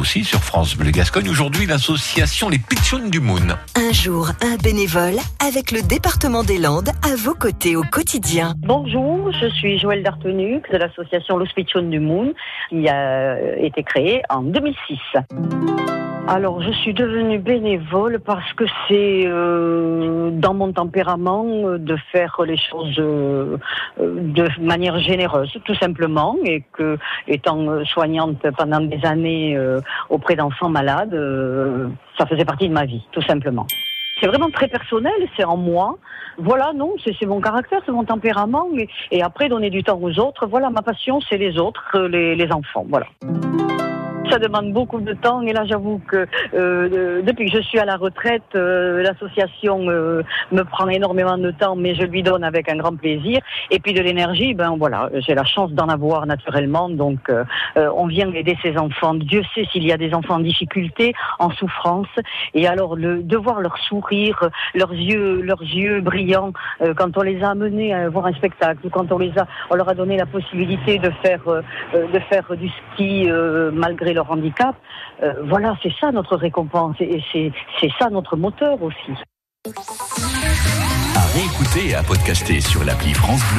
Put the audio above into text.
aussi sur France Bleu Gascogne. Aujourd'hui, l'association Les Pitchounes du Moon. Un jour, un bénévole avec le département des Landes à vos côtés au quotidien. Bonjour, je suis Joël Dartenuc de l'association Los Pitchounes du Moon qui a été créée en 2006. Alors, je suis devenue bénévole parce que c'est euh, dans mon tempérament euh, de faire les choses euh, de manière généreuse, tout simplement, et que, étant soignante pendant des années auprès d'enfants malades, ça faisait partie de ma vie, tout simplement. C'est vraiment très personnel, c'est en moi. Voilà, non, c'est mon caractère, c'est mon tempérament. Et, après, donner du temps aux autres, voilà, ma passion, c'est les autres, les enfants, voilà ça demande beaucoup de temps. Et là, j'avoue que euh, depuis que je suis à la retraite, euh, l'association euh, me prend énormément de temps, mais je lui donne avec un grand plaisir. Et puis de l'énergie, ben voilà, j'ai la chance d'en avoir naturellement. Donc, on vient aider ces enfants. Dieu sait s'il y a des enfants en difficulté, en souffrance. Et alors, le, de voir leur sourire, leurs yeux, leurs yeux brillants, quand on les a amenés à voir un spectacle, quand on les a, on leur a donné la possibilité de faire, de faire du ski malgré leur handicap. Euh, voilà, c'est ça notre récompense et c'est ça notre moteur aussi. À réécouter et à podcaster sur l'appli France Bleu.